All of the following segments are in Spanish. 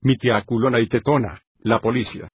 mi tía culona y tetona, la policía.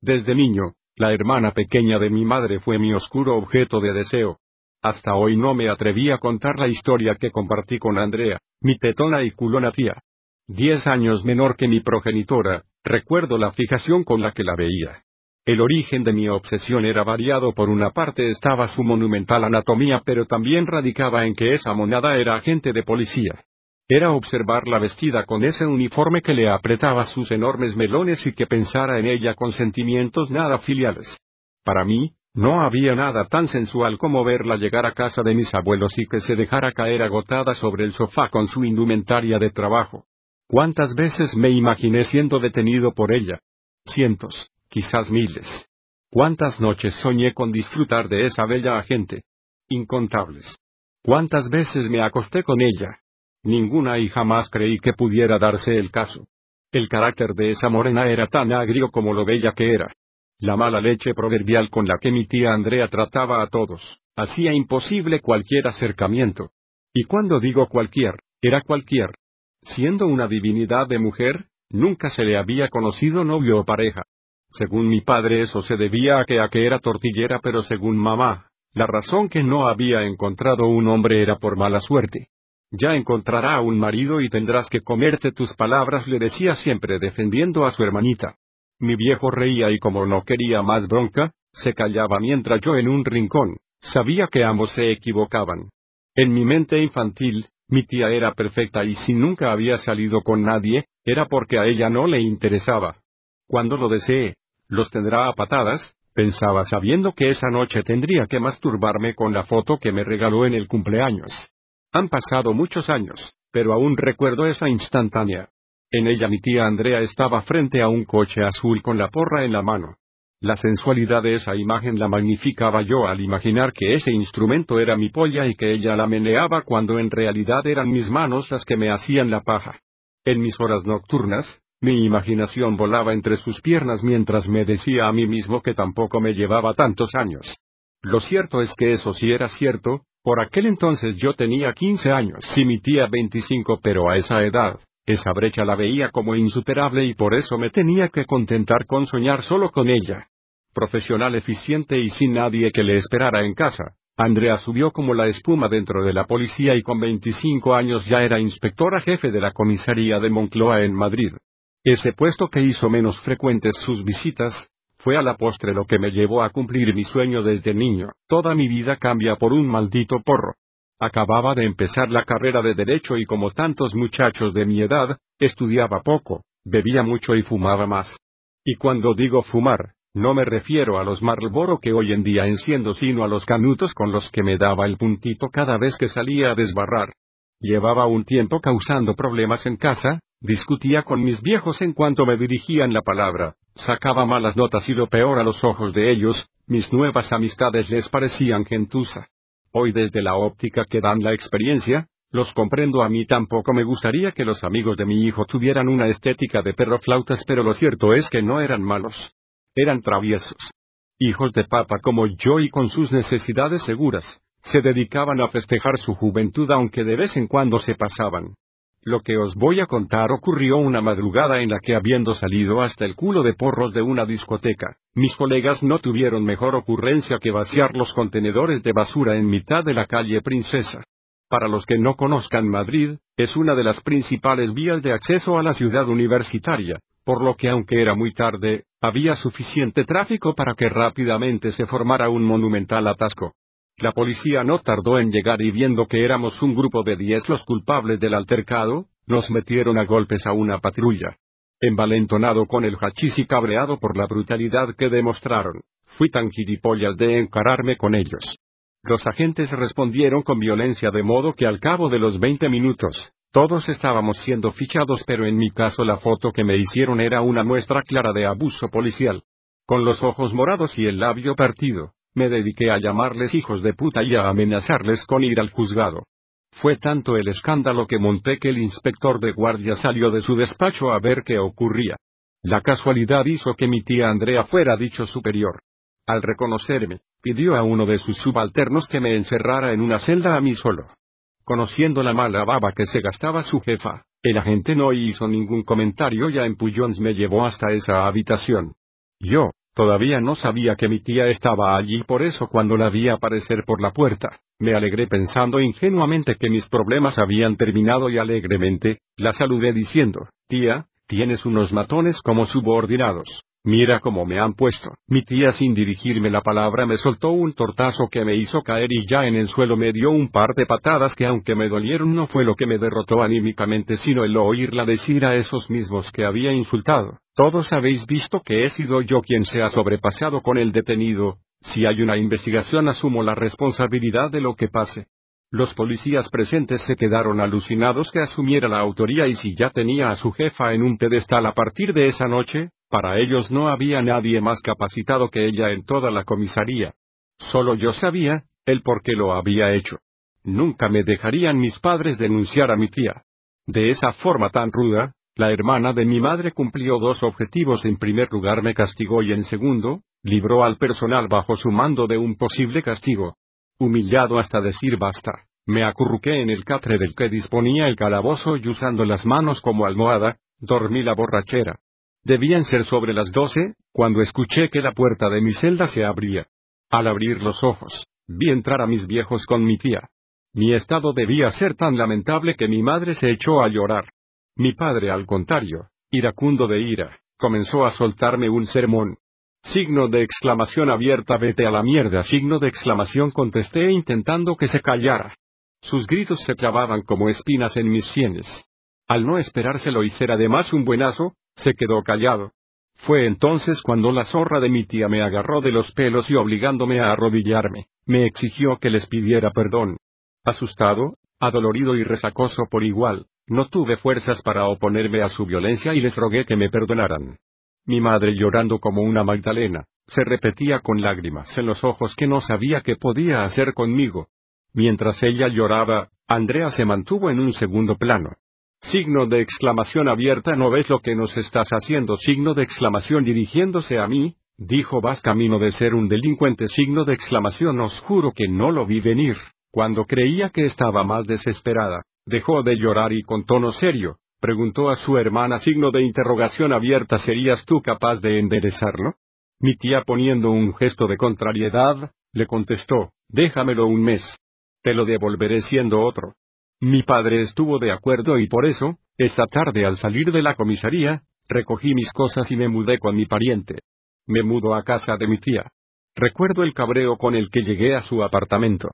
Desde niño, la hermana pequeña de mi madre fue mi oscuro objeto de deseo. Hasta hoy no me atreví a contar la historia que compartí con Andrea, mi tetona y culona tía. Diez años menor que mi progenitora, recuerdo la fijación con la que la veía. El origen de mi obsesión era variado. Por una parte estaba su monumental anatomía, pero también radicaba en que esa monada era agente de policía. Era observarla vestida con ese uniforme que le apretaba sus enormes melones y que pensara en ella con sentimientos nada filiales. Para mí, no había nada tan sensual como verla llegar a casa de mis abuelos y que se dejara caer agotada sobre el sofá con su indumentaria de trabajo. ¿Cuántas veces me imaginé siendo detenido por ella? Cientos quizás miles. ¿Cuántas noches soñé con disfrutar de esa bella agente? Incontables. ¿Cuántas veces me acosté con ella? Ninguna y jamás creí que pudiera darse el caso. El carácter de esa morena era tan agrio como lo bella que era. La mala leche proverbial con la que mi tía Andrea trataba a todos, hacía imposible cualquier acercamiento. Y cuando digo cualquier, era cualquier. Siendo una divinidad de mujer, nunca se le había conocido novio o pareja. Según mi padre eso se debía a que a que era tortillera, pero según mamá, la razón que no había encontrado un hombre era por mala suerte. Ya encontrará un marido y tendrás que comerte tus palabras, le decía siempre defendiendo a su hermanita. Mi viejo reía y como no quería más bronca, se callaba mientras yo en un rincón, sabía que ambos se equivocaban. En mi mente infantil, mi tía era perfecta y si nunca había salido con nadie, era porque a ella no le interesaba. Cuando lo desee, los tendrá a patadas, pensaba sabiendo que esa noche tendría que masturbarme con la foto que me regaló en el cumpleaños. Han pasado muchos años, pero aún recuerdo esa instantánea. En ella mi tía Andrea estaba frente a un coche azul con la porra en la mano. La sensualidad de esa imagen la magnificaba yo al imaginar que ese instrumento era mi polla y que ella la meneaba cuando en realidad eran mis manos las que me hacían la paja. En mis horas nocturnas, mi imaginación volaba entre sus piernas mientras me decía a mí mismo que tampoco me llevaba tantos años. Lo cierto es que eso sí era cierto, por aquel entonces yo tenía 15 años y mi tía 25, pero a esa edad, esa brecha la veía como insuperable y por eso me tenía que contentar con soñar solo con ella. Profesional eficiente y sin nadie que le esperara en casa, Andrea subió como la espuma dentro de la policía y con 25 años ya era inspectora jefe de la comisaría de Moncloa en Madrid. Ese puesto que hizo menos frecuentes sus visitas, fue a la postre lo que me llevó a cumplir mi sueño desde niño. Toda mi vida cambia por un maldito porro. Acababa de empezar la carrera de derecho y como tantos muchachos de mi edad, estudiaba poco, bebía mucho y fumaba más. Y cuando digo fumar, no me refiero a los Marlboro que hoy en día enciendo, sino a los canutos con los que me daba el puntito cada vez que salía a desbarrar. Llevaba un tiempo causando problemas en casa, Discutía con mis viejos en cuanto me dirigían la palabra, sacaba malas notas y lo peor a los ojos de ellos, mis nuevas amistades les parecían gentuza. Hoy desde la óptica que dan la experiencia, los comprendo a mí tampoco me gustaría que los amigos de mi hijo tuvieran una estética de perro flautas, pero lo cierto es que no eran malos. Eran traviesos. Hijos de papa como yo y con sus necesidades seguras, se dedicaban a festejar su juventud aunque de vez en cuando se pasaban. Lo que os voy a contar ocurrió una madrugada en la que habiendo salido hasta el culo de porros de una discoteca, mis colegas no tuvieron mejor ocurrencia que vaciar los contenedores de basura en mitad de la calle Princesa. Para los que no conozcan Madrid, es una de las principales vías de acceso a la ciudad universitaria, por lo que aunque era muy tarde, había suficiente tráfico para que rápidamente se formara un monumental atasco. La policía no tardó en llegar y viendo que éramos un grupo de diez los culpables del altercado, nos metieron a golpes a una patrulla. Envalentonado con el hachís y cabreado por la brutalidad que demostraron, fui tan gilipollas de encararme con ellos. Los agentes respondieron con violencia de modo que al cabo de los veinte minutos, todos estábamos siendo fichados pero en mi caso la foto que me hicieron era una muestra clara de abuso policial. Con los ojos morados y el labio partido, me dediqué a llamarles hijos de puta y a amenazarles con ir al juzgado. Fue tanto el escándalo que monté que el inspector de guardia salió de su despacho a ver qué ocurría. La casualidad hizo que mi tía Andrea fuera dicho superior. Al reconocerme, pidió a uno de sus subalternos que me encerrara en una celda a mí solo. Conociendo la mala baba que se gastaba su jefa, El agente no hizo ningún comentario y a empujones me llevó hasta esa habitación. Yo, todavía no sabía que mi tía estaba allí por eso cuando la vi aparecer por la puerta, me alegré pensando ingenuamente que mis problemas habían terminado y alegremente, la saludé diciendo, tía, tienes unos matones como subordinados. Mira cómo me han puesto. Mi tía sin dirigirme la palabra me soltó un tortazo que me hizo caer y ya en el suelo me dio un par de patadas que aunque me dolieron no fue lo que me derrotó anímicamente sino el oírla decir a esos mismos que había insultado. Todos habéis visto que he sido yo quien se ha sobrepasado con el detenido. Si hay una investigación asumo la responsabilidad de lo que pase. Los policías presentes se quedaron alucinados que asumiera la autoría y si ya tenía a su jefa en un pedestal a partir de esa noche, para ellos no había nadie más capacitado que ella en toda la comisaría. Solo yo sabía, el por qué lo había hecho. Nunca me dejarían mis padres denunciar a mi tía. De esa forma tan ruda, la hermana de mi madre cumplió dos objetivos. En primer lugar me castigó y en segundo, libró al personal bajo su mando de un posible castigo. Humillado hasta decir basta, me acurruqué en el catre del que disponía el calabozo y usando las manos como almohada, dormí la borrachera. Debían ser sobre las doce, cuando escuché que la puerta de mi celda se abría. Al abrir los ojos, vi entrar a mis viejos con mi tía. Mi estado debía ser tan lamentable que mi madre se echó a llorar. Mi padre, al contrario, iracundo de ira, comenzó a soltarme un sermón. Signo de exclamación abierta, vete a la mierda, signo de exclamación contesté intentando que se callara. Sus gritos se clavaban como espinas en mis sienes. Al no esperárselo ser además un buenazo, se quedó callado. Fue entonces cuando la zorra de mi tía me agarró de los pelos y obligándome a arrodillarme, me exigió que les pidiera perdón. Asustado, adolorido y resacoso por igual, no tuve fuerzas para oponerme a su violencia y les rogué que me perdonaran. Mi madre llorando como una Magdalena, se repetía con lágrimas en los ojos que no sabía qué podía hacer conmigo. Mientras ella lloraba, Andrea se mantuvo en un segundo plano. Signo de exclamación abierta, ¿no ves lo que nos estás haciendo? Signo de exclamación dirigiéndose a mí, dijo vas camino de ser un delincuente. Signo de exclamación, os juro que no lo vi venir. Cuando creía que estaba más desesperada, dejó de llorar y con tono serio, preguntó a su hermana signo de interrogación abierta ¿serías tú capaz de enderezarlo? Mi tía poniendo un gesto de contrariedad, le contestó, déjamelo un mes. Te lo devolveré siendo otro. Mi padre estuvo de acuerdo y por eso, esa tarde al salir de la comisaría, recogí mis cosas y me mudé con mi pariente. Me mudo a casa de mi tía. Recuerdo el cabreo con el que llegué a su apartamento.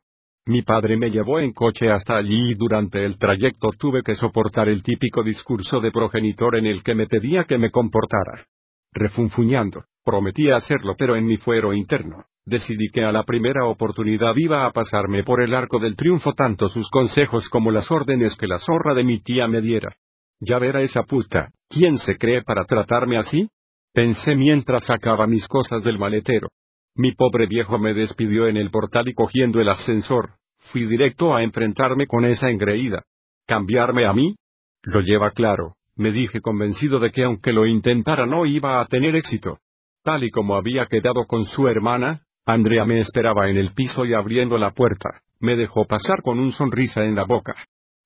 Mi padre me llevó en coche hasta allí y durante el trayecto tuve que soportar el típico discurso de progenitor en el que me pedía que me comportara. Refunfuñando, prometía hacerlo pero en mi fuero interno, decidí que a la primera oportunidad iba a pasarme por el arco del triunfo tanto sus consejos como las órdenes que la zorra de mi tía me diera. Ya verá esa puta, ¿quién se cree para tratarme así? Pensé mientras sacaba mis cosas del maletero. Mi pobre viejo me despidió en el portal y cogiendo el ascensor, fui directo a enfrentarme con esa engreída. ¿Cambiarme a mí? Lo lleva claro, me dije convencido de que aunque lo intentara no iba a tener éxito. Tal y como había quedado con su hermana, Andrea me esperaba en el piso y abriendo la puerta, me dejó pasar con un sonrisa en la boca.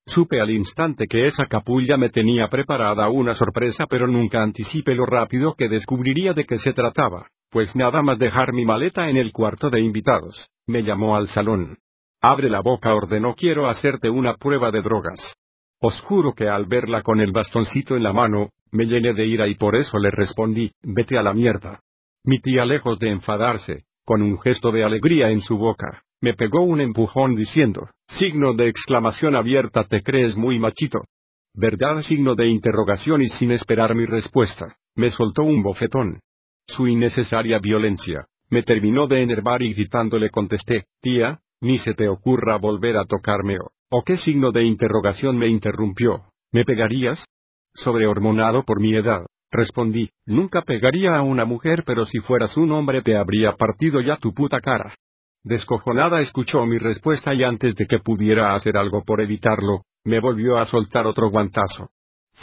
Supe al instante que esa capulla me tenía preparada una sorpresa pero nunca anticipé lo rápido que descubriría de qué se trataba. Pues nada más dejar mi maleta en el cuarto de invitados, me llamó al salón. Abre la boca, ordenó, quiero hacerte una prueba de drogas. Os juro que al verla con el bastoncito en la mano, me llené de ira y por eso le respondí, vete a la mierda. Mi tía, lejos de enfadarse, con un gesto de alegría en su boca, me pegó un empujón diciendo, signo de exclamación abierta, te crees muy machito. ¿Verdad? Signo de interrogación y sin esperar mi respuesta, me soltó un bofetón. Su innecesaria violencia, me terminó de enervar y gritando le contesté, tía, ni se te ocurra volver a tocarme o, o qué signo de interrogación me interrumpió, ¿me pegarías? Sobrehormonado por mi edad, respondí, nunca pegaría a una mujer pero si fueras un hombre te habría partido ya tu puta cara. Descojonada escuchó mi respuesta y antes de que pudiera hacer algo por evitarlo, me volvió a soltar otro guantazo.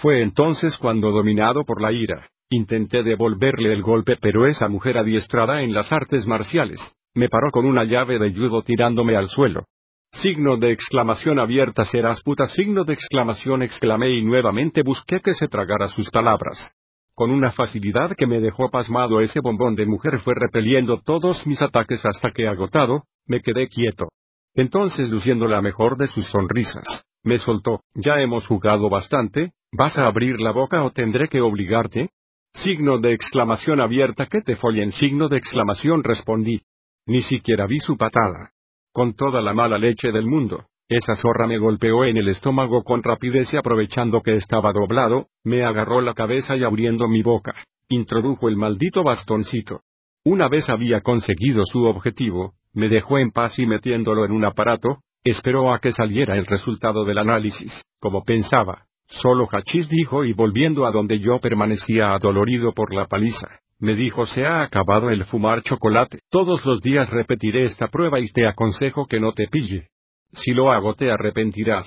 Fue entonces cuando dominado por la ira, Intenté devolverle el golpe pero esa mujer adiestrada en las artes marciales, me paró con una llave de judo tirándome al suelo. Signo de exclamación abierta serás puta. Signo de exclamación exclamé y nuevamente busqué que se tragara sus palabras. Con una facilidad que me dejó pasmado ese bombón de mujer fue repeliendo todos mis ataques hasta que agotado, me quedé quieto. Entonces luciendo la mejor de sus sonrisas, me soltó, ya hemos jugado bastante, ¿vas a abrir la boca o tendré que obligarte? Signo de exclamación abierta que te follen signo de exclamación respondí. Ni siquiera vi su patada. Con toda la mala leche del mundo, esa zorra me golpeó en el estómago con rapidez y aprovechando que estaba doblado, me agarró la cabeza y abriendo mi boca, introdujo el maldito bastoncito. Una vez había conseguido su objetivo, me dejó en paz y metiéndolo en un aparato, esperó a que saliera el resultado del análisis, como pensaba. Solo Hachís dijo y volviendo a donde yo permanecía adolorido por la paliza, me dijo se ha acabado el fumar chocolate. Todos los días repetiré esta prueba y te aconsejo que no te pille. Si lo hago te arrepentirás.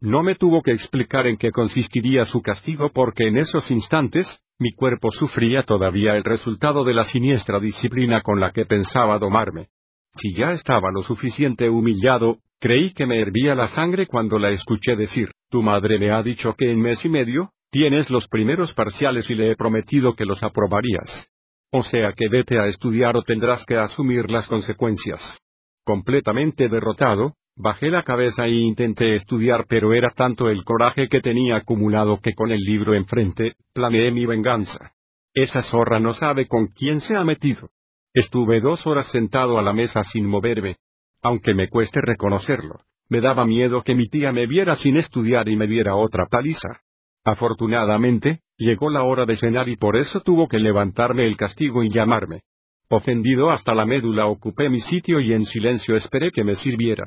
No me tuvo que explicar en qué consistiría su castigo porque en esos instantes, mi cuerpo sufría todavía el resultado de la siniestra disciplina con la que pensaba domarme. Si ya estaba lo suficiente humillado, creí que me hervía la sangre cuando la escuché decir, tu madre me ha dicho que en mes y medio, tienes los primeros parciales y le he prometido que los aprobarías. O sea que vete a estudiar o tendrás que asumir las consecuencias. Completamente derrotado, bajé la cabeza e intenté estudiar pero era tanto el coraje que tenía acumulado que con el libro enfrente, planeé mi venganza. Esa zorra no sabe con quién se ha metido. Estuve dos horas sentado a la mesa sin moverme. Aunque me cueste reconocerlo, me daba miedo que mi tía me viera sin estudiar y me diera otra paliza. Afortunadamente, llegó la hora de cenar y por eso tuvo que levantarme el castigo y llamarme. Ofendido hasta la médula ocupé mi sitio y en silencio esperé que me sirviera.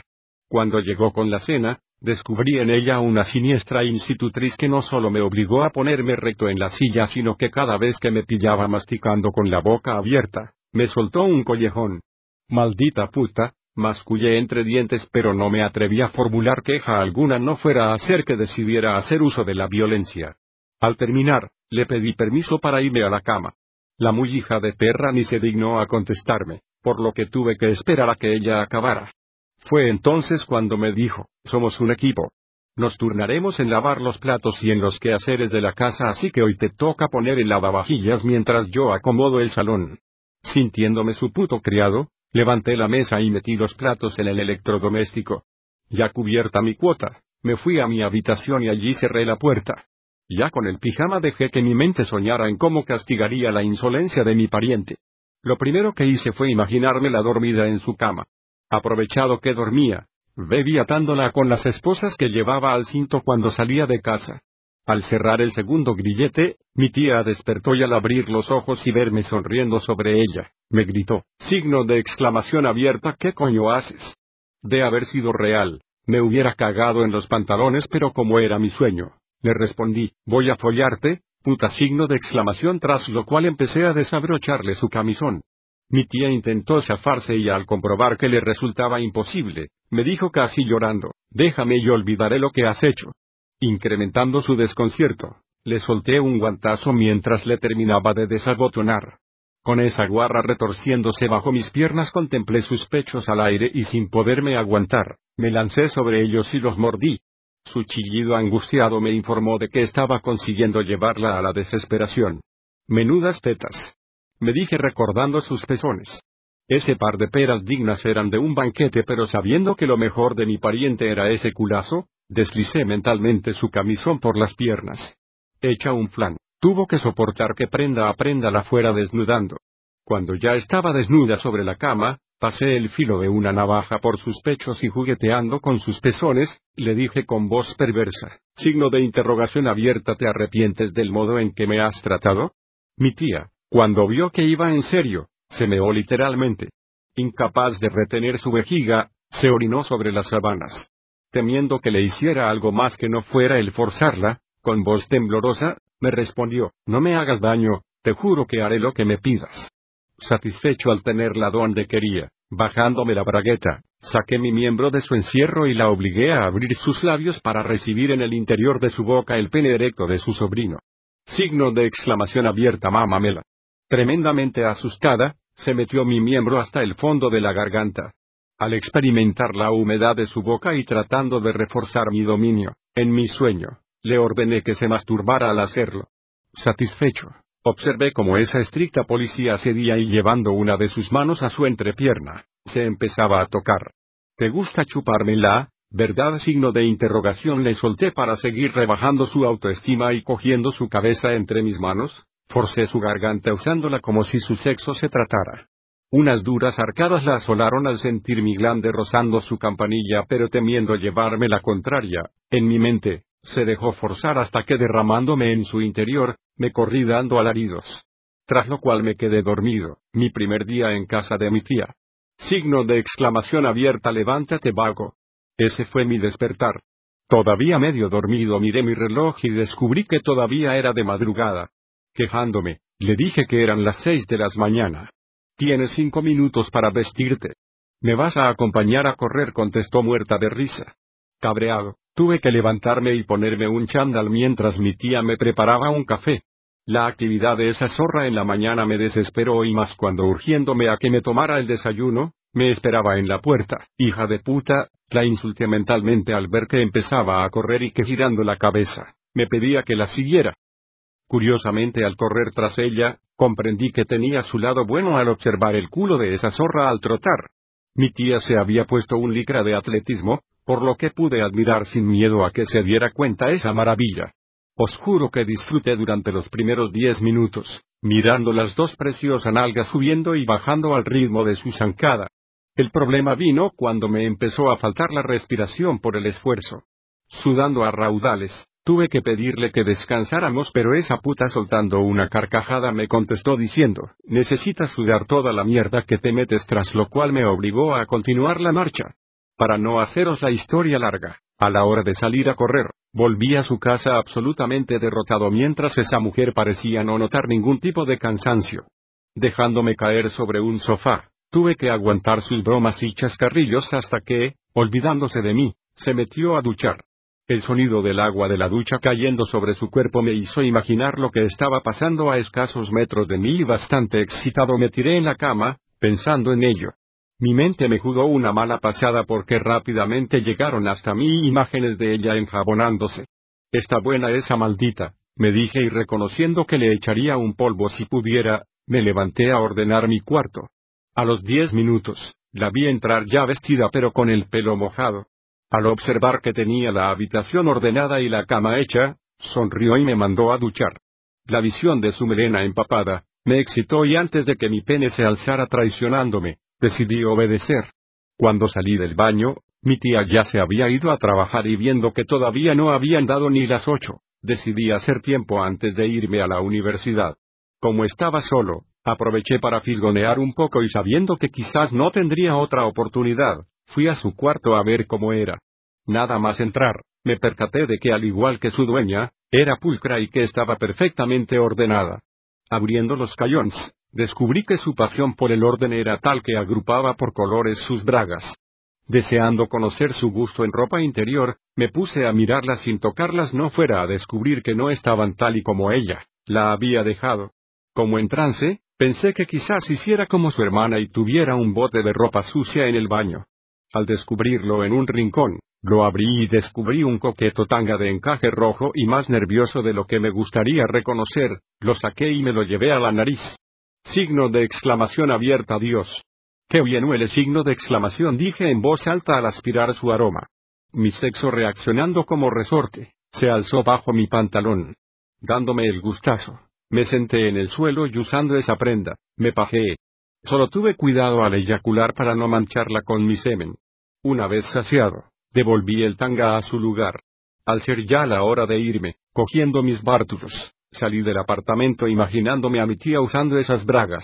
Cuando llegó con la cena, descubrí en ella una siniestra institutriz que no solo me obligó a ponerme recto en la silla, sino que cada vez que me pillaba masticando con la boca abierta, me soltó un collejón. Maldita puta, mascullé entre dientes pero no me atreví a formular queja alguna no fuera a hacer que decidiera hacer uso de la violencia. Al terminar, le pedí permiso para irme a la cama. La muy hija de perra ni se dignó a contestarme, por lo que tuve que esperar a que ella acabara. Fue entonces cuando me dijo, somos un equipo. Nos turnaremos en lavar los platos y en los quehaceres de la casa así que hoy te toca poner el lavavajillas mientras yo acomodo el salón. Sintiéndome su puto criado, levanté la mesa y metí los platos en el electrodoméstico. Ya cubierta mi cuota, me fui a mi habitación y allí cerré la puerta. Ya con el pijama dejé que mi mente soñara en cómo castigaría la insolencia de mi pariente. Lo primero que hice fue imaginarme la dormida en su cama. Aprovechado que dormía, bebí atándola con las esposas que llevaba al cinto cuando salía de casa. Al cerrar el segundo grillete, mi tía despertó y al abrir los ojos y verme sonriendo sobre ella, me gritó, signo de exclamación abierta, ¿qué coño haces? De haber sido real, me hubiera cagado en los pantalones pero como era mi sueño, le respondí, voy a follarte, puta signo de exclamación tras lo cual empecé a desabrocharle su camisón. Mi tía intentó zafarse y al comprobar que le resultaba imposible, me dijo casi llorando, déjame y olvidaré lo que has hecho. Incrementando su desconcierto, le solté un guantazo mientras le terminaba de desabotonar. Con esa guarra retorciéndose bajo mis piernas contemplé sus pechos al aire y sin poderme aguantar, me lancé sobre ellos y los mordí. Su chillido angustiado me informó de que estaba consiguiendo llevarla a la desesperación. Menudas tetas. Me dije recordando sus pezones. Ese par de peras dignas eran de un banquete, pero sabiendo que lo mejor de mi pariente era ese culazo, Deslicé mentalmente su camisón por las piernas. Hecha un flan, tuvo que soportar que prenda a prenda la fuera desnudando. Cuando ya estaba desnuda sobre la cama, pasé el filo de una navaja por sus pechos y jugueteando con sus pezones, le dije con voz perversa, signo de interrogación abierta, ¿te arrepientes del modo en que me has tratado? Mi tía, cuando vio que iba en serio, se meó literalmente. Incapaz de retener su vejiga, se orinó sobre las sábanas temiendo que le hiciera algo más que no fuera el forzarla, con voz temblorosa, me respondió, no me hagas daño, te juro que haré lo que me pidas. Satisfecho al tenerla donde quería, bajándome la bragueta, saqué mi miembro de su encierro y la obligué a abrir sus labios para recibir en el interior de su boca el pene erecto de su sobrino. Signo de exclamación abierta mamamela. Tremendamente asustada, se metió mi miembro hasta el fondo de la garganta. Al experimentar la humedad de su boca y tratando de reforzar mi dominio, en mi sueño, le ordené que se masturbara al hacerlo. Satisfecho, observé cómo esa estricta policía cedía y llevando una de sus manos a su entrepierna, se empezaba a tocar. ¿Te gusta chupármela? ¿Verdad? Signo de interrogación le solté para seguir rebajando su autoestima y cogiendo su cabeza entre mis manos, forcé su garganta usándola como si su sexo se tratara. Unas duras arcadas la asolaron al sentir mi glande rozando su campanilla pero temiendo llevarme la contraria, en mi mente, se dejó forzar hasta que derramándome en su interior, me corrí dando alaridos. Tras lo cual me quedé dormido, mi primer día en casa de mi tía. Signo de exclamación abierta levántate vago. Ese fue mi despertar. Todavía medio dormido miré mi reloj y descubrí que todavía era de madrugada. Quejándome, le dije que eran las seis de las mañana. Tienes cinco minutos para vestirte. ¿Me vas a acompañar a correr? contestó muerta de risa. Cabreado, tuve que levantarme y ponerme un chándal mientras mi tía me preparaba un café. La actividad de esa zorra en la mañana me desesperó y más cuando urgiéndome a que me tomara el desayuno, me esperaba en la puerta. Hija de puta, la insulté mentalmente al ver que empezaba a correr y que girando la cabeza, me pedía que la siguiera. Curiosamente al correr tras ella, comprendí que tenía su lado bueno al observar el culo de esa zorra al trotar. Mi tía se había puesto un licra de atletismo, por lo que pude admirar sin miedo a que se diera cuenta esa maravilla. Os juro que disfruté durante los primeros diez minutos, mirando las dos preciosas nalgas subiendo y bajando al ritmo de su zancada. El problema vino cuando me empezó a faltar la respiración por el esfuerzo. Sudando a raudales, tuve que pedirle que descansáramos, pero esa puta soltando una carcajada me contestó diciendo, necesitas sudar toda la mierda que te metes, tras lo cual me obligó a continuar la marcha. Para no haceros la historia larga, a la hora de salir a correr, volví a su casa absolutamente derrotado mientras esa mujer parecía no notar ningún tipo de cansancio. Dejándome caer sobre un sofá, Tuve que aguantar sus bromas y chascarrillos hasta que, olvidándose de mí, se metió a duchar. El sonido del agua de la ducha cayendo sobre su cuerpo me hizo imaginar lo que estaba pasando a escasos metros de mí y bastante excitado me tiré en la cama, pensando en ello. Mi mente me jugó una mala pasada porque rápidamente llegaron hasta mí imágenes de ella enjabonándose. Está buena esa maldita, me dije y reconociendo que le echaría un polvo si pudiera, me levanté a ordenar mi cuarto. A los diez minutos, la vi entrar ya vestida pero con el pelo mojado. Al observar que tenía la habitación ordenada y la cama hecha, sonrió y me mandó a duchar. La visión de su melena empapada, me excitó y antes de que mi pene se alzara traicionándome, decidí obedecer. Cuando salí del baño, mi tía ya se había ido a trabajar y viendo que todavía no habían dado ni las ocho, decidí hacer tiempo antes de irme a la universidad. Como estaba solo, Aproveché para fisgonear un poco y sabiendo que quizás no tendría otra oportunidad, fui a su cuarto a ver cómo era. Nada más entrar, me percaté de que al igual que su dueña, era pulcra y que estaba perfectamente ordenada. Abriendo los cayons, descubrí que su pasión por el orden era tal que agrupaba por colores sus bragas. Deseando conocer su gusto en ropa interior, me puse a mirarlas sin tocarlas no fuera a descubrir que no estaban tal y como ella, la había dejado. Como en trance, Pensé que quizás hiciera como su hermana y tuviera un bote de ropa sucia en el baño. Al descubrirlo en un rincón, lo abrí y descubrí un coqueto tanga de encaje rojo y más nervioso de lo que me gustaría reconocer, lo saqué y me lo llevé a la nariz. Signo de exclamación abierta Dios. Qué bien huele signo de exclamación dije en voz alta al aspirar su aroma. Mi sexo reaccionando como resorte, se alzó bajo mi pantalón. Dándome el gustazo. Me senté en el suelo y usando esa prenda, me pajeé. Solo tuve cuidado al eyacular para no mancharla con mi semen. Una vez saciado, devolví el tanga a su lugar. Al ser ya la hora de irme, cogiendo mis bártulos, salí del apartamento imaginándome a mi tía usando esas bragas.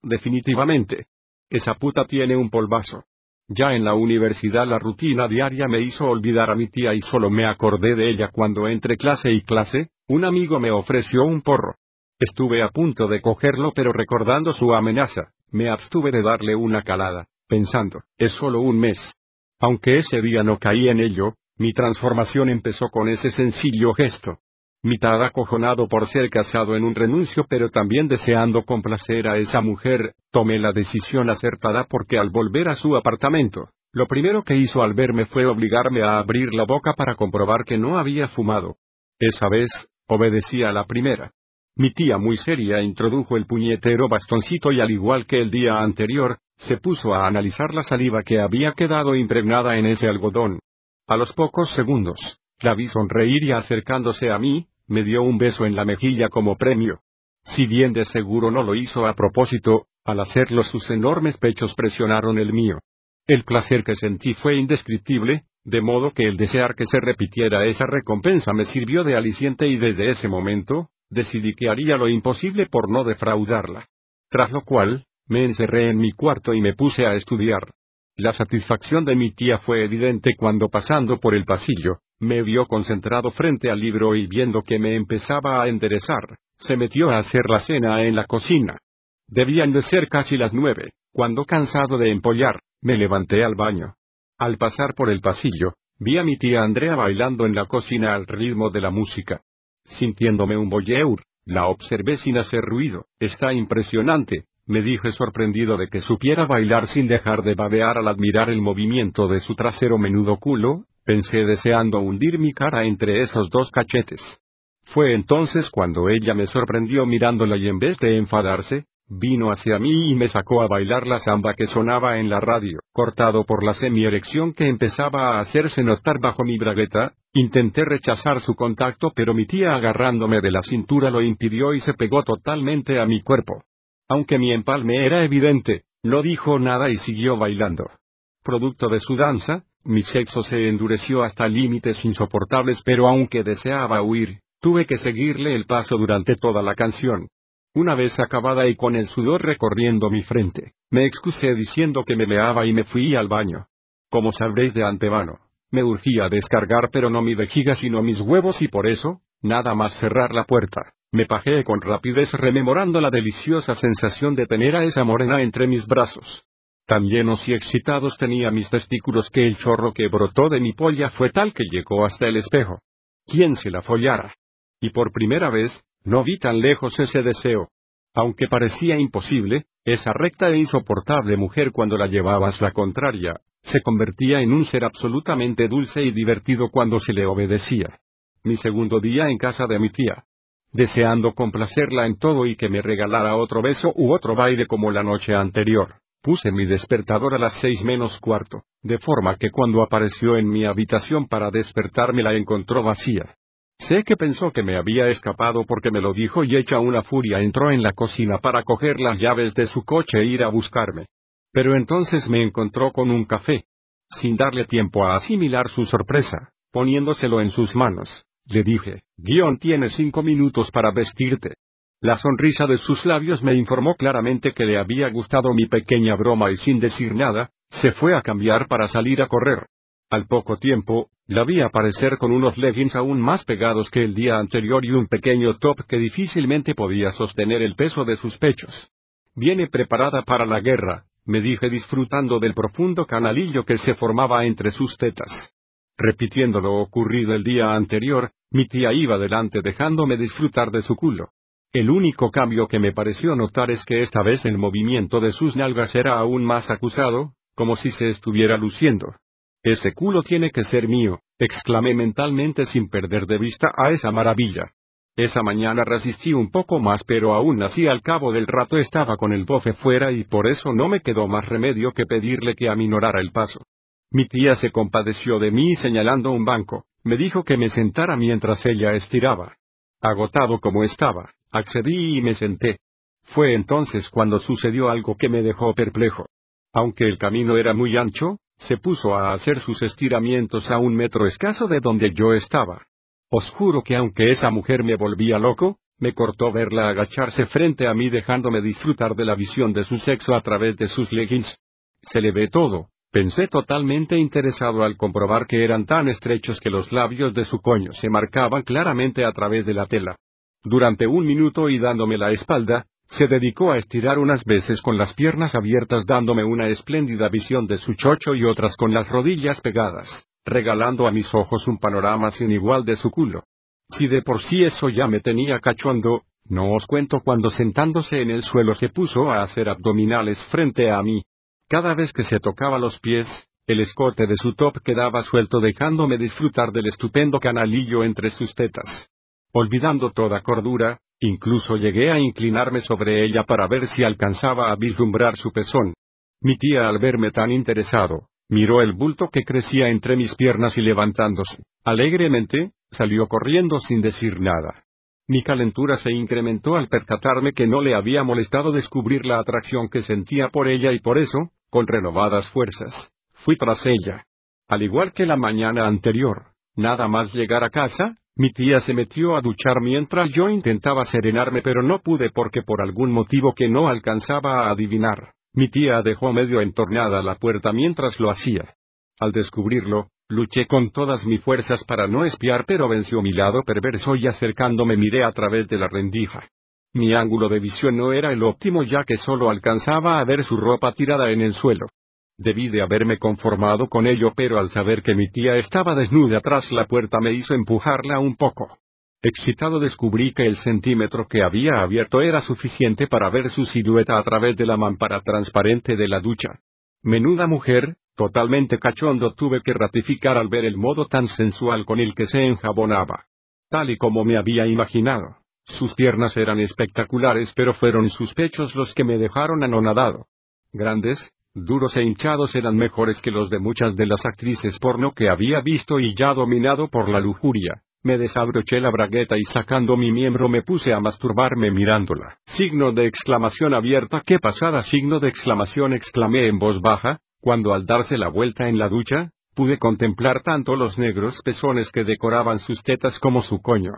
Definitivamente. Esa puta tiene un polvazo. Ya en la universidad la rutina diaria me hizo olvidar a mi tía y solo me acordé de ella cuando entre clase y clase, un amigo me ofreció un porro. Estuve a punto de cogerlo pero recordando su amenaza, me abstuve de darle una calada, pensando, es solo un mes. Aunque ese día no caí en ello, mi transformación empezó con ese sencillo gesto. Mitad acojonado por ser casado en un renuncio pero también deseando complacer a esa mujer, tomé la decisión acertada porque al volver a su apartamento, lo primero que hizo al verme fue obligarme a abrir la boca para comprobar que no había fumado. Esa vez, obedecí a la primera. Mi tía muy seria introdujo el puñetero bastoncito y al igual que el día anterior, se puso a analizar la saliva que había quedado impregnada en ese algodón. A los pocos segundos, la vi sonreír y acercándose a mí, me dio un beso en la mejilla como premio. Si bien de seguro no lo hizo a propósito, al hacerlo sus enormes pechos presionaron el mío. El placer que sentí fue indescriptible, de modo que el desear que se repitiera esa recompensa me sirvió de aliciente y desde ese momento, decidí que haría lo imposible por no defraudarla. Tras lo cual, me encerré en mi cuarto y me puse a estudiar. La satisfacción de mi tía fue evidente cuando pasando por el pasillo, me vio concentrado frente al libro y viendo que me empezaba a enderezar, se metió a hacer la cena en la cocina. Debían de ser casi las nueve, cuando cansado de empollar, me levanté al baño. Al pasar por el pasillo, vi a mi tía Andrea bailando en la cocina al ritmo de la música. Sintiéndome un boyeur, la observé sin hacer ruido. Está impresionante, me dije sorprendido de que supiera bailar sin dejar de babear al admirar el movimiento de su trasero menudo culo, pensé deseando hundir mi cara entre esos dos cachetes. Fue entonces cuando ella me sorprendió mirándola y en vez de enfadarse, vino hacia mí y me sacó a bailar la samba que sonaba en la radio, cortado por la semierección que empezaba a hacerse notar bajo mi bragueta, intenté rechazar su contacto pero mi tía agarrándome de la cintura lo impidió y se pegó totalmente a mi cuerpo. Aunque mi empalme era evidente, no dijo nada y siguió bailando. Producto de su danza, mi sexo se endureció hasta límites insoportables pero aunque deseaba huir, tuve que seguirle el paso durante toda la canción. Una vez acabada y con el sudor recorriendo mi frente, me excusé diciendo que me meaba y me fui al baño. Como sabréis de antemano, me urgía descargar pero no mi vejiga sino mis huevos y por eso, nada más cerrar la puerta, me pajeé con rapidez rememorando la deliciosa sensación de tener a esa morena entre mis brazos. Tan llenos y excitados tenía mis testículos que el chorro que brotó de mi polla fue tal que llegó hasta el espejo. ¿Quién se la follara? Y por primera vez, no vi tan lejos ese deseo. Aunque parecía imposible, esa recta e insoportable mujer cuando la llevabas la contraria, se convertía en un ser absolutamente dulce y divertido cuando se le obedecía. Mi segundo día en casa de mi tía. Deseando complacerla en todo y que me regalara otro beso u otro baile como la noche anterior, puse mi despertador a las seis menos cuarto, de forma que cuando apareció en mi habitación para despertarme la encontró vacía. Sé que pensó que me había escapado porque me lo dijo y hecha una furia entró en la cocina para coger las llaves de su coche e ir a buscarme. Pero entonces me encontró con un café. Sin darle tiempo a asimilar su sorpresa, poniéndoselo en sus manos, le dije, Guión tiene cinco minutos para vestirte. La sonrisa de sus labios me informó claramente que le había gustado mi pequeña broma y sin decir nada, se fue a cambiar para salir a correr. Al poco tiempo, la vi aparecer con unos leggings aún más pegados que el día anterior y un pequeño top que difícilmente podía sostener el peso de sus pechos. Viene preparada para la guerra, me dije disfrutando del profundo canalillo que se formaba entre sus tetas. Repitiendo lo ocurrido el día anterior, mi tía iba delante dejándome disfrutar de su culo. El único cambio que me pareció notar es que esta vez el movimiento de sus nalgas era aún más acusado, como si se estuviera luciendo. Ese culo tiene que ser mío, exclamé mentalmente sin perder de vista a esa maravilla. Esa mañana resistí un poco más pero aún así al cabo del rato estaba con el bofe fuera y por eso no me quedó más remedio que pedirle que aminorara el paso. Mi tía se compadeció de mí señalando un banco, me dijo que me sentara mientras ella estiraba. Agotado como estaba, accedí y me senté. Fue entonces cuando sucedió algo que me dejó perplejo. Aunque el camino era muy ancho, se puso a hacer sus estiramientos a un metro escaso de donde yo estaba. Os juro que aunque esa mujer me volvía loco, me cortó verla agacharse frente a mí dejándome disfrutar de la visión de su sexo a través de sus leggings. Se le ve todo, pensé totalmente interesado al comprobar que eran tan estrechos que los labios de su coño se marcaban claramente a través de la tela. Durante un minuto y dándome la espalda, se dedicó a estirar unas veces con las piernas abiertas dándome una espléndida visión de su chocho y otras con las rodillas pegadas, regalando a mis ojos un panorama sin igual de su culo. Si de por sí eso ya me tenía cachondo, no os cuento cuando sentándose en el suelo se puso a hacer abdominales frente a mí. Cada vez que se tocaba los pies, el escote de su top quedaba suelto dejándome disfrutar del estupendo canalillo entre sus tetas. Olvidando toda cordura, incluso llegué a inclinarme sobre ella para ver si alcanzaba a vislumbrar su pezón. Mi tía al verme tan interesado, miró el bulto que crecía entre mis piernas y levantándose, alegremente, salió corriendo sin decir nada. Mi calentura se incrementó al percatarme que no le había molestado descubrir la atracción que sentía por ella y por eso, con renovadas fuerzas, Fui tras ella. Al igual que la mañana anterior, nada más llegar a casa, mi tía se metió a duchar mientras yo intentaba serenarme pero no pude porque por algún motivo que no alcanzaba a adivinar, mi tía dejó medio entornada la puerta mientras lo hacía. Al descubrirlo, luché con todas mis fuerzas para no espiar pero venció mi lado perverso y acercándome miré a través de la rendija. Mi ángulo de visión no era el óptimo ya que solo alcanzaba a ver su ropa tirada en el suelo. Debí de haberme conformado con ello, pero al saber que mi tía estaba desnuda tras la puerta me hizo empujarla un poco. Excitado descubrí que el centímetro que había abierto era suficiente para ver su silueta a través de la mampara transparente de la ducha. Menuda mujer, totalmente cachondo tuve que ratificar al ver el modo tan sensual con el que se enjabonaba. Tal y como me había imaginado. Sus piernas eran espectaculares pero fueron sus pechos los que me dejaron anonadado. Grandes, duros e hinchados eran mejores que los de muchas de las actrices porno que había visto y ya dominado por la lujuria. Me desabroché la bragueta y sacando mi miembro me puse a masturbarme mirándola. Signo de exclamación abierta. ¿Qué pasada? Signo de exclamación exclamé en voz baja, cuando al darse la vuelta en la ducha, pude contemplar tanto los negros pezones que decoraban sus tetas como su coño.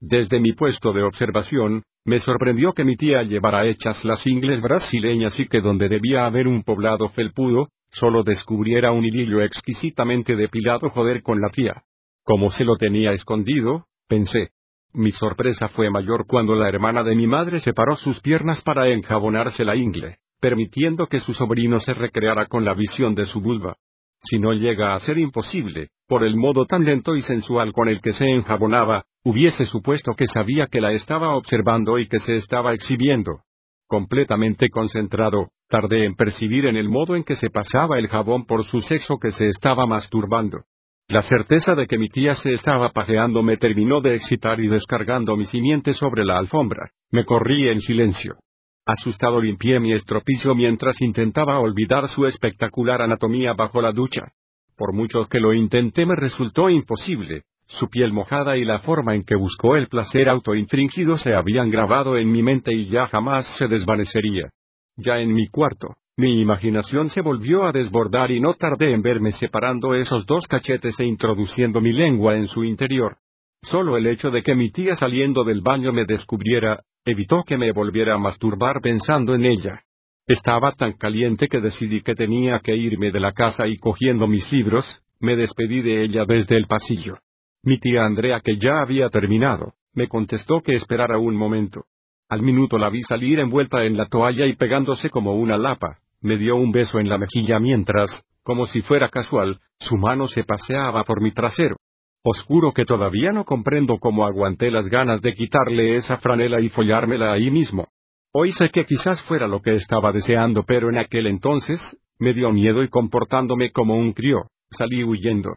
Desde mi puesto de observación, me sorprendió que mi tía llevara hechas las ingles brasileñas y que donde debía haber un poblado felpudo, solo descubriera un hilillo exquisitamente depilado joder con la tía. Como se lo tenía escondido, pensé. Mi sorpresa fue mayor cuando la hermana de mi madre separó sus piernas para enjabonarse la ingle, permitiendo que su sobrino se recreara con la visión de su vulva. Si no llega a ser imposible, por el modo tan lento y sensual con el que se enjabonaba, hubiese supuesto que sabía que la estaba observando y que se estaba exhibiendo. Completamente concentrado, tardé en percibir en el modo en que se pasaba el jabón por su sexo que se estaba masturbando. La certeza de que mi tía se estaba pajeando me terminó de excitar y descargando mi simiente sobre la alfombra, me corrí en silencio. Asustado limpié mi estropicio mientras intentaba olvidar su espectacular anatomía bajo la ducha. Por mucho que lo intenté me resultó imposible, su piel mojada y la forma en que buscó el placer autoinfringido se habían grabado en mi mente y ya jamás se desvanecería. Ya en mi cuarto, mi imaginación se volvió a desbordar y no tardé en verme separando esos dos cachetes e introduciendo mi lengua en su interior. Solo el hecho de que mi tía saliendo del baño me descubriera, evitó que me volviera a masturbar pensando en ella. Estaba tan caliente que decidí que tenía que irme de la casa y cogiendo mis libros, me despedí de ella desde el pasillo. Mi tía Andrea, que ya había terminado, me contestó que esperara un momento. Al minuto la vi salir envuelta en la toalla y pegándose como una lapa, me dio un beso en la mejilla mientras, como si fuera casual, su mano se paseaba por mi trasero. Oscuro que todavía no comprendo cómo aguanté las ganas de quitarle esa franela y follármela ahí mismo. Hoy sé que quizás fuera lo que estaba deseando, pero en aquel entonces, me dio miedo y comportándome como un crío, salí huyendo.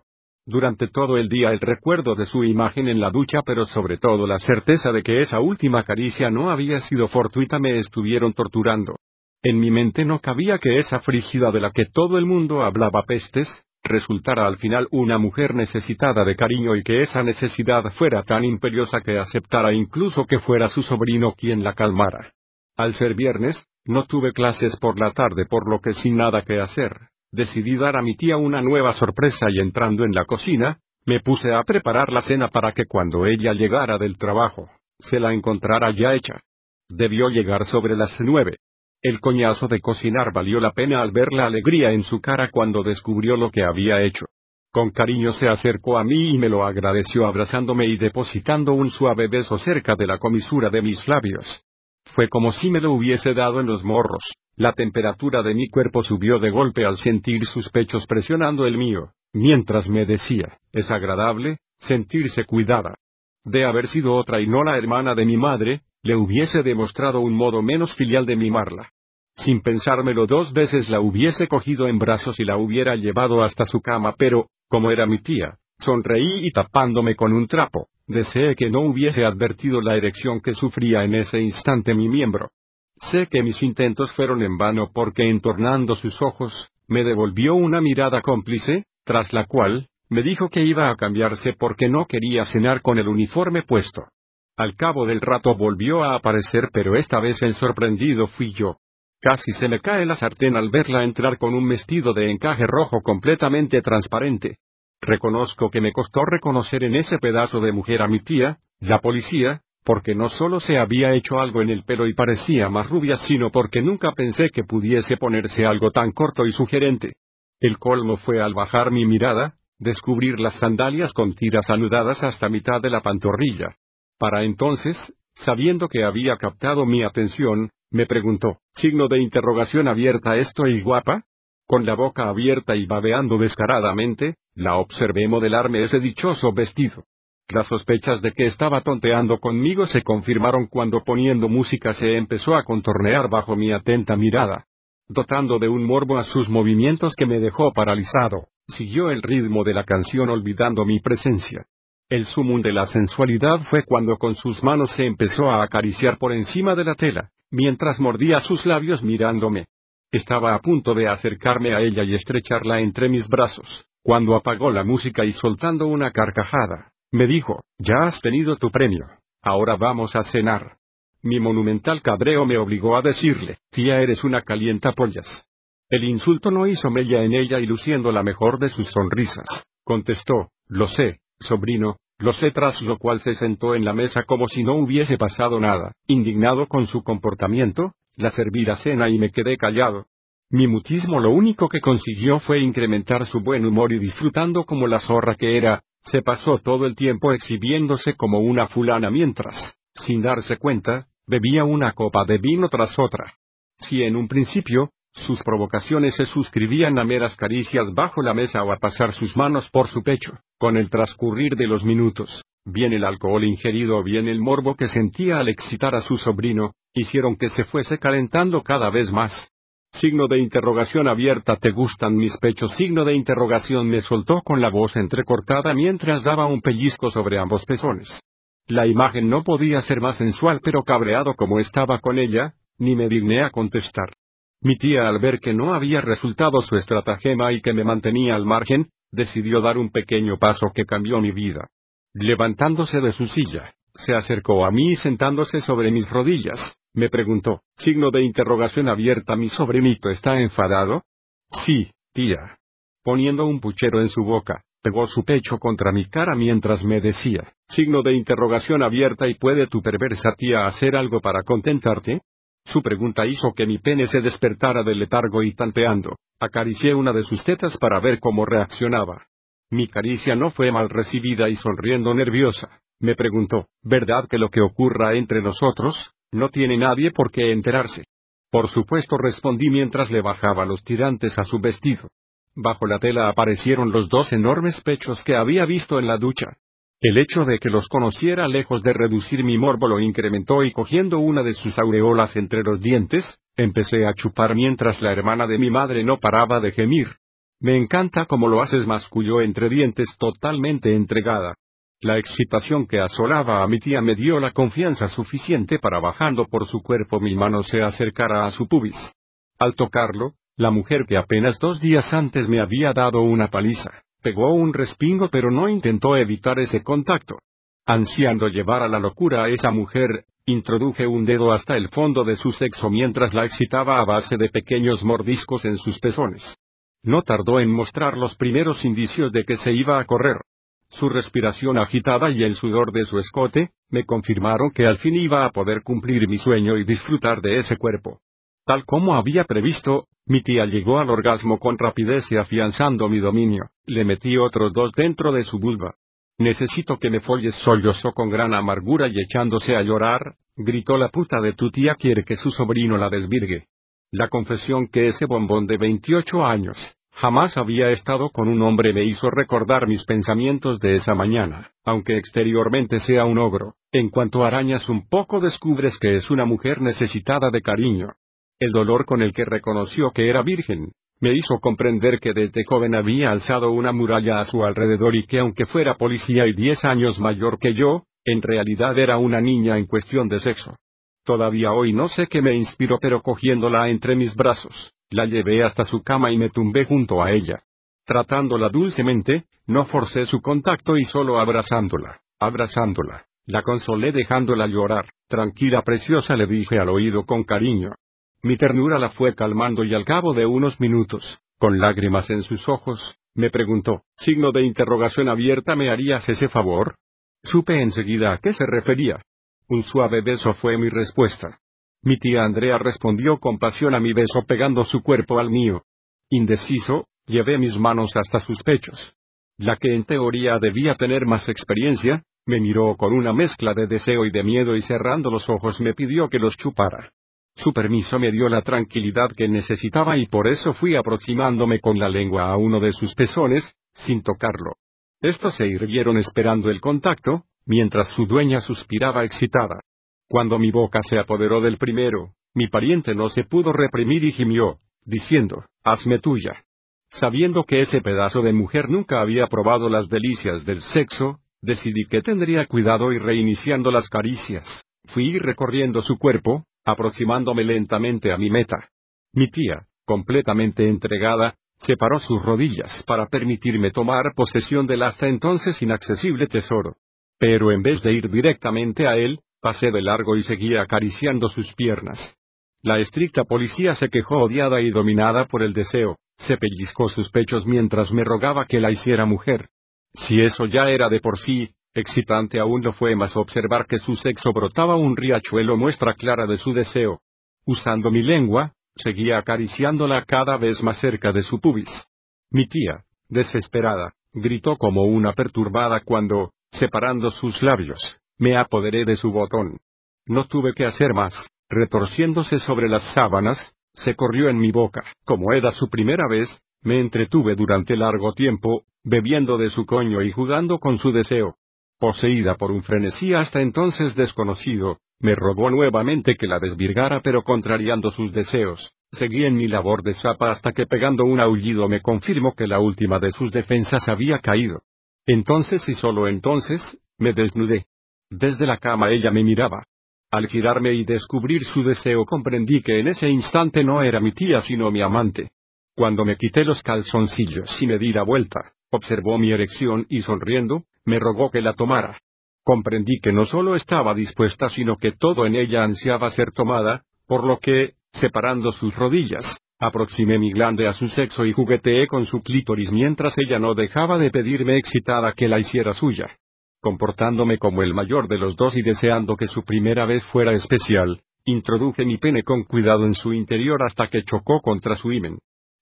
Durante todo el día el recuerdo de su imagen en la ducha, pero sobre todo la certeza de que esa última caricia no había sido fortuita me estuvieron torturando. En mi mente no cabía que esa frígida de la que todo el mundo hablaba pestes, resultara al final una mujer necesitada de cariño y que esa necesidad fuera tan imperiosa que aceptara incluso que fuera su sobrino quien la calmara. Al ser viernes, no tuve clases por la tarde por lo que sin nada que hacer, decidí dar a mi tía una nueva sorpresa y entrando en la cocina, me puse a preparar la cena para que cuando ella llegara del trabajo, se la encontrara ya hecha. Debió llegar sobre las nueve. El coñazo de cocinar valió la pena al ver la alegría en su cara cuando descubrió lo que había hecho. Con cariño se acercó a mí y me lo agradeció abrazándome y depositando un suave beso cerca de la comisura de mis labios. Fue como si me lo hubiese dado en los morros. La temperatura de mi cuerpo subió de golpe al sentir sus pechos presionando el mío, mientras me decía, es agradable, sentirse cuidada. de haber sido otra y no la hermana de mi madre, le hubiese demostrado un modo menos filial de mimarla. Sin pensármelo dos veces la hubiese cogido en brazos y la hubiera llevado hasta su cama, pero, como era mi tía, sonreí y tapándome con un trapo, deseé que no hubiese advertido la erección que sufría en ese instante mi miembro. Sé que mis intentos fueron en vano porque entornando sus ojos, me devolvió una mirada cómplice, tras la cual, me dijo que iba a cambiarse porque no quería cenar con el uniforme puesto. Al cabo del rato volvió a aparecer pero esta vez el sorprendido fui yo. Casi se me cae la sartén al verla entrar con un vestido de encaje rojo completamente transparente. Reconozco que me costó reconocer en ese pedazo de mujer a mi tía, la policía, porque no solo se había hecho algo en el pelo y parecía más rubia, sino porque nunca pensé que pudiese ponerse algo tan corto y sugerente. El colmo fue al bajar mi mirada, descubrir las sandalias con tiras anudadas hasta mitad de la pantorrilla. Para entonces, sabiendo que había captado mi atención, me preguntó, signo de interrogación abierta ¿estoy guapa? Con la boca abierta y babeando descaradamente, la observé modelarme ese dichoso vestido. Las sospechas de que estaba tonteando conmigo se confirmaron cuando poniendo música se empezó a contornear bajo mi atenta mirada. Dotando de un morbo a sus movimientos que me dejó paralizado, siguió el ritmo de la canción olvidando mi presencia. El sumum de la sensualidad fue cuando con sus manos se empezó a acariciar por encima de la tela, mientras mordía sus labios mirándome. Estaba a punto de acercarme a ella y estrecharla entre mis brazos, cuando apagó la música y soltando una carcajada, me dijo, ya has tenido tu premio, ahora vamos a cenar. Mi monumental cabreo me obligó a decirle, tía eres una calientapollas. El insulto no hizo mella en ella y luciendo la mejor de sus sonrisas, contestó, lo sé, sobrino, lo sé tras lo cual se sentó en la mesa como si no hubiese pasado nada, indignado con su comportamiento, la servir a cena y me quedé callado. Mi mutismo lo único que consiguió fue incrementar su buen humor y disfrutando como la zorra que era, se pasó todo el tiempo exhibiéndose como una fulana mientras, sin darse cuenta, bebía una copa de vino tras otra. Si en un principio, sus provocaciones se suscribían a meras caricias bajo la mesa o a pasar sus manos por su pecho, con el transcurrir de los minutos, bien el alcohol ingerido o bien el morbo que sentía al excitar a su sobrino, hicieron que se fuese calentando cada vez más. Signo de interrogación abierta, ¿te gustan mis pechos? Signo de interrogación me soltó con la voz entrecortada mientras daba un pellizco sobre ambos pezones. La imagen no podía ser más sensual, pero cabreado como estaba con ella, ni me digné a contestar. Mi tía al ver que no había resultado su estratagema y que me mantenía al margen, decidió dar un pequeño paso que cambió mi vida. Levantándose de su silla, se acercó a mí y sentándose sobre mis rodillas, me preguntó, signo de interrogación abierta, ¿mi sobrinito está enfadado? Sí, tía. Poniendo un puchero en su boca, pegó su pecho contra mi cara mientras me decía, signo de interrogación abierta y puede tu perversa tía hacer algo para contentarte? Su pregunta hizo que mi pene se despertara del letargo y tanteando, acaricié una de sus tetas para ver cómo reaccionaba. Mi caricia no fue mal recibida y sonriendo nerviosa, me preguntó, ¿verdad que lo que ocurra entre nosotros, no tiene nadie por qué enterarse. Por supuesto respondí mientras le bajaba los tirantes a su vestido. Bajo la tela aparecieron los dos enormes pechos que había visto en la ducha. El hecho de que los conociera lejos de reducir mi morbo lo incrementó y cogiendo una de sus aureolas entre los dientes, empecé a chupar mientras la hermana de mi madre no paraba de gemir. Me encanta como lo haces masculló entre dientes totalmente entregada. La excitación que asolaba a mi tía me dio la confianza suficiente para bajando por su cuerpo mi mano se acercara a su pubis. Al tocarlo, la mujer que apenas dos días antes me había dado una paliza, pegó un respingo pero no intentó evitar ese contacto. Ansiando llevar a la locura a esa mujer, introduje un dedo hasta el fondo de su sexo mientras la excitaba a base de pequeños mordiscos en sus pezones. No tardó en mostrar los primeros indicios de que se iba a correr. Su respiración agitada y el sudor de su escote, me confirmaron que al fin iba a poder cumplir mi sueño y disfrutar de ese cuerpo. Tal como había previsto, mi tía llegó al orgasmo con rapidez y afianzando mi dominio, le metí otros dos dentro de su vulva. Necesito que me folles sollozó con gran amargura y echándose a llorar, gritó la puta de tu tía quiere que su sobrino la desvirgue. La confesión que ese bombón de 28 años, Jamás había estado con un hombre me hizo recordar mis pensamientos de esa mañana, aunque exteriormente sea un ogro, en cuanto arañas un poco descubres que es una mujer necesitada de cariño. El dolor con el que reconoció que era virgen, me hizo comprender que desde joven había alzado una muralla a su alrededor y que aunque fuera policía y diez años mayor que yo, en realidad era una niña en cuestión de sexo. Todavía hoy no sé qué me inspiró pero cogiéndola entre mis brazos, la llevé hasta su cama y me tumbé junto a ella. Tratándola dulcemente, no forcé su contacto y solo abrazándola, abrazándola, la consolé dejándola llorar, tranquila preciosa le dije al oído con cariño. Mi ternura la fue calmando y al cabo de unos minutos, con lágrimas en sus ojos, me preguntó, signo de interrogación abierta, ¿me harías ese favor? Supe enseguida a qué se refería. Un suave beso fue mi respuesta. Mi tía Andrea respondió con pasión a mi beso pegando su cuerpo al mío. Indeciso, llevé mis manos hasta sus pechos. La que en teoría debía tener más experiencia, me miró con una mezcla de deseo y de miedo y cerrando los ojos me pidió que los chupara. Su permiso me dio la tranquilidad que necesitaba y por eso fui aproximándome con la lengua a uno de sus pezones, sin tocarlo. Estos se irguieron esperando el contacto, mientras su dueña suspiraba excitada. Cuando mi boca se apoderó del primero, mi pariente no se pudo reprimir y gimió, diciendo, hazme tuya. Sabiendo que ese pedazo de mujer nunca había probado las delicias del sexo, decidí que tendría cuidado y reiniciando las caricias, fui recorriendo su cuerpo, aproximándome lentamente a mi meta. Mi tía, completamente entregada, separó sus rodillas para permitirme tomar posesión del hasta entonces inaccesible tesoro. Pero en vez de ir directamente a él, pasé de largo y seguía acariciando sus piernas. La estricta policía se quejó odiada y dominada por el deseo, se pellizcó sus pechos mientras me rogaba que la hiciera mujer. Si eso ya era de por sí, excitante aún lo fue más observar que su sexo brotaba un riachuelo muestra clara de su deseo. Usando mi lengua, seguía acariciándola cada vez más cerca de su pubis. Mi tía, desesperada, gritó como una perturbada cuando, separando sus labios, me apoderé de su botón. No tuve que hacer más, retorciéndose sobre las sábanas, se corrió en mi boca. Como era su primera vez, me entretuve durante largo tiempo, bebiendo de su coño y jugando con su deseo. Poseída por un frenesí hasta entonces desconocido, me rogó nuevamente que la desvirgara pero contrariando sus deseos. Seguí en mi labor de zapa hasta que pegando un aullido me confirmó que la última de sus defensas había caído. Entonces y solo entonces, me desnudé. Desde la cama ella me miraba. Al girarme y descubrir su deseo comprendí que en ese instante no era mi tía sino mi amante. Cuando me quité los calzoncillos y me di la vuelta, observó mi erección y sonriendo, me rogó que la tomara. Comprendí que no solo estaba dispuesta sino que todo en ella ansiaba ser tomada, por lo que, separando sus rodillas, aproximé mi glande a su sexo y jugueteé con su clítoris mientras ella no dejaba de pedirme excitada que la hiciera suya. Comportándome como el mayor de los dos y deseando que su primera vez fuera especial, introduje mi pene con cuidado en su interior hasta que chocó contra su himen.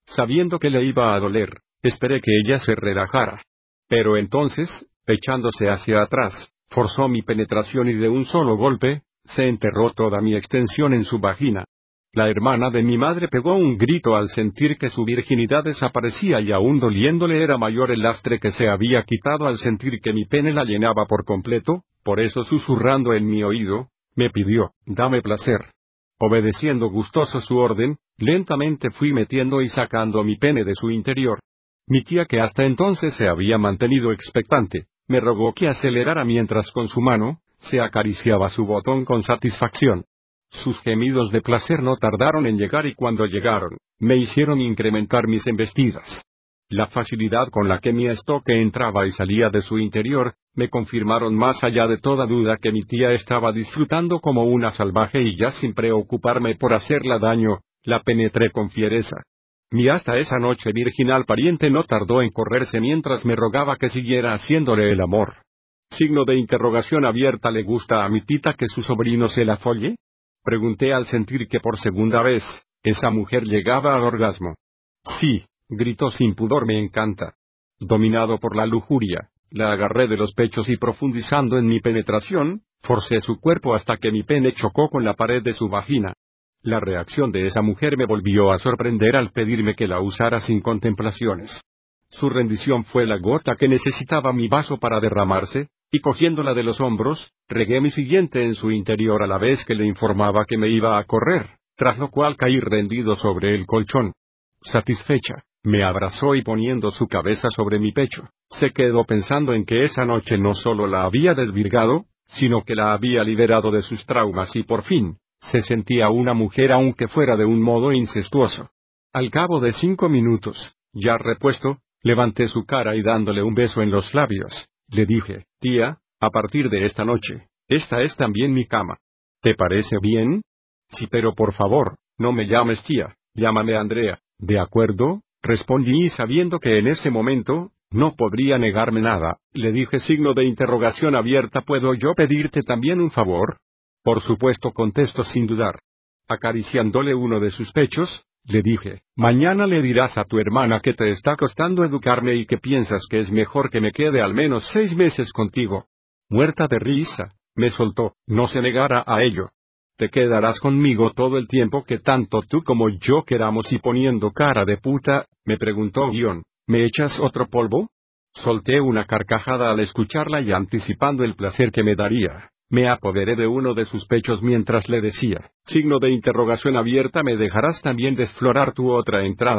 Sabiendo que le iba a doler, esperé que ella se relajara. Pero entonces, echándose hacia atrás, forzó mi penetración y de un solo golpe, se enterró toda mi extensión en su vagina. La hermana de mi madre pegó un grito al sentir que su virginidad desaparecía y aún doliéndole era mayor el lastre que se había quitado al sentir que mi pene la llenaba por completo, por eso susurrando en mi oído, me pidió, dame placer. Obedeciendo gustoso su orden, lentamente fui metiendo y sacando mi pene de su interior. Mi tía que hasta entonces se había mantenido expectante, me rogó que acelerara mientras con su mano, se acariciaba su botón con satisfacción. Sus gemidos de placer no tardaron en llegar y cuando llegaron, me hicieron incrementar mis embestidas. La facilidad con la que mi estoque entraba y salía de su interior, me confirmaron más allá de toda duda que mi tía estaba disfrutando como una salvaje y ya sin preocuparme por hacerla daño, la penetré con fiereza. Mi hasta esa noche virginal pariente no tardó en correrse mientras me rogaba que siguiera haciéndole el amor. Signo de interrogación abierta le gusta a mi tita que su sobrino se la folle? Pregunté al sentir que por segunda vez, esa mujer llegaba al orgasmo. Sí, gritó sin pudor, me encanta. Dominado por la lujuria, la agarré de los pechos y profundizando en mi penetración, forcé su cuerpo hasta que mi pene chocó con la pared de su vagina. La reacción de esa mujer me volvió a sorprender al pedirme que la usara sin contemplaciones. Su rendición fue la gota que necesitaba mi vaso para derramarse, y cogiéndola de los hombros, regué mi siguiente en su interior a la vez que le informaba que me iba a correr, tras lo cual caí rendido sobre el colchón. Satisfecha, me abrazó y poniendo su cabeza sobre mi pecho, se quedó pensando en que esa noche no solo la había desvirgado, sino que la había liberado de sus traumas y por fin, se sentía una mujer aunque fuera de un modo incestuoso. Al cabo de cinco minutos, ya repuesto, levanté su cara y dándole un beso en los labios, le dije, tía, a partir de esta noche, esta es también mi cama. ¿Te parece bien? Sí, pero por favor, no me llames tía, llámame Andrea. ¿De acuerdo? Respondí sabiendo que en ese momento, no podría negarme nada, le dije signo de interrogación abierta ¿Puedo yo pedirte también un favor? Por supuesto contesto sin dudar. Acariciándole uno de sus pechos, le dije, mañana le dirás a tu hermana que te está costando educarme y que piensas que es mejor que me quede al menos seis meses contigo. Muerta de risa, me soltó, no se negara a ello. Te quedarás conmigo todo el tiempo que tanto tú como yo queramos y poniendo cara de puta, me preguntó guion, ¿me echas otro polvo? Solté una carcajada al escucharla y anticipando el placer que me daría. Me apoderé de uno de sus pechos mientras le decía, signo de interrogación abierta, ¿me dejarás también desflorar tu otra entrada?